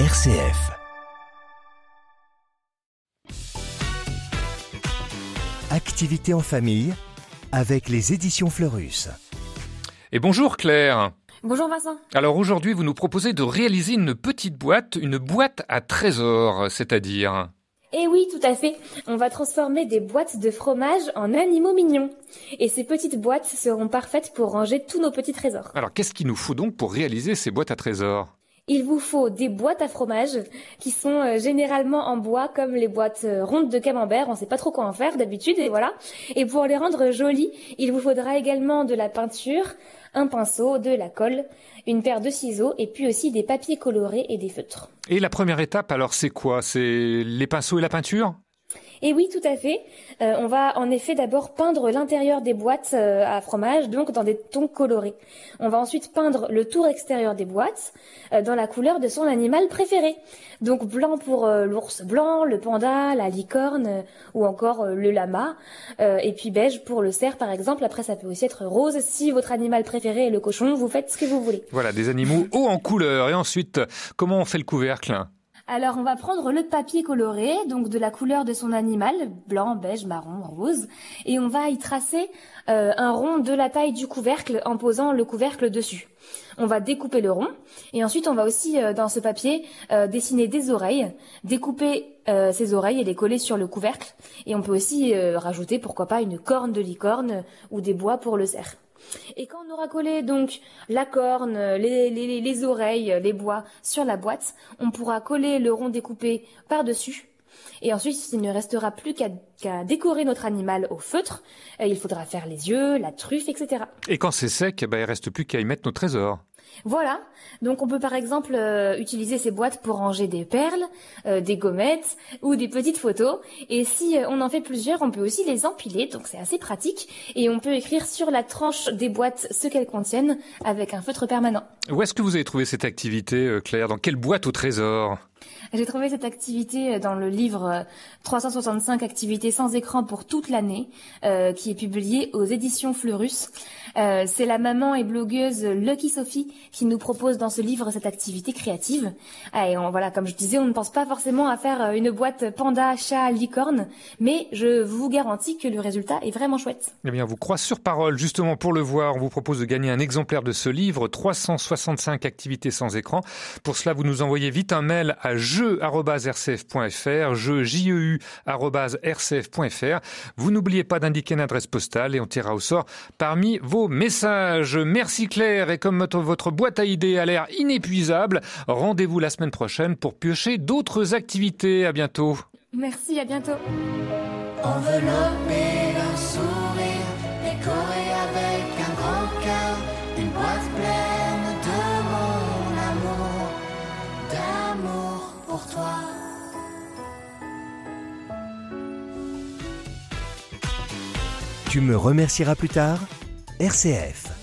RCF. Activité en famille avec les éditions Fleurus. Et bonjour Claire. Bonjour Vincent. Alors aujourd'hui, vous nous proposez de réaliser une petite boîte, une boîte à trésors, c'est-à-dire Eh oui, tout à fait. On va transformer des boîtes de fromage en animaux mignons. Et ces petites boîtes seront parfaites pour ranger tous nos petits trésors. Alors qu'est-ce qu'il nous faut donc pour réaliser ces boîtes à trésors? Il vous faut des boîtes à fromage qui sont euh, généralement en bois comme les boîtes euh, rondes de camembert. On sait pas trop quoi en faire d'habitude et voilà. Et pour les rendre jolies, il vous faudra également de la peinture, un pinceau, de la colle, une paire de ciseaux et puis aussi des papiers colorés et des feutres. Et la première étape, alors c'est quoi? C'est les pinceaux et la peinture? Et oui, tout à fait. Euh, on va en effet d'abord peindre l'intérieur des boîtes euh, à fromage, donc dans des tons colorés. On va ensuite peindre le tour extérieur des boîtes euh, dans la couleur de son animal préféré. Donc blanc pour l'ours blanc, le panda, la licorne ou encore le lama. Et puis beige pour le cerf par exemple. Après ça peut aussi être rose si votre animal préféré est le cochon. Vous faites ce que vous voulez. Voilà, des animaux hauts en couleur. Et ensuite, comment on fait le couvercle? Alors on va prendre le papier coloré, donc de la couleur de son animal, blanc, beige, marron, rose, et on va y tracer euh, un rond de la taille du couvercle en posant le couvercle dessus. On va découper le rond et ensuite on va aussi euh, dans ce papier euh, dessiner des oreilles, découper ces oreilles et les coller sur le couvercle. Et on peut aussi rajouter pourquoi pas une corne de licorne ou des bois pour le cerf. Et quand on aura collé donc la corne, les, les, les oreilles, les bois sur la boîte, on pourra coller le rond découpé par-dessus. Et ensuite, il ne restera plus qu'à décorer notre animal au feutre. Il faudra faire les yeux, la truffe, etc. Et quand c'est sec, ben, il reste plus qu'à y mettre nos trésors. Voilà. Donc on peut par exemple euh, utiliser ces boîtes pour ranger des perles, euh, des gommettes ou des petites photos. Et si euh, on en fait plusieurs, on peut aussi les empiler, donc c'est assez pratique. Et on peut écrire sur la tranche des boîtes ce qu'elles contiennent avec un feutre permanent. Où est-ce que vous avez trouvé cette activité, Claire? Dans quelle boîte au trésor? J'ai trouvé cette activité dans le livre euh, 365 activités sans écran pour toute l'année, euh, qui est publié aux éditions Fleurus. Euh, c'est la maman et blogueuse Lucky Sophie qui nous propose dans ce livre cette activité créative. Ah, et on, voilà, comme je disais, on ne pense pas forcément à faire euh, une boîte panda, chat, licorne, mais je vous garantis que le résultat est vraiment chouette. Eh bien, on vous croit sur parole. Justement, pour le voir, on vous propose de gagner un exemplaire de ce livre, 365 activités sans écran. Pour cela, vous nous envoyez vite un mail à jeu.rcf.fr, jeu, J-E-U, arobase rcf.fr. Vous n'oubliez pas d'indiquer une adresse postale et on tirera au sort parmi vos messages. Merci Claire. Et comme votre, votre boîte à idées a l'air inépuisable, rendez-vous la semaine prochaine pour piocher d'autres activités. À bientôt. Merci, à bientôt. Tu me remercieras plus tard RCF.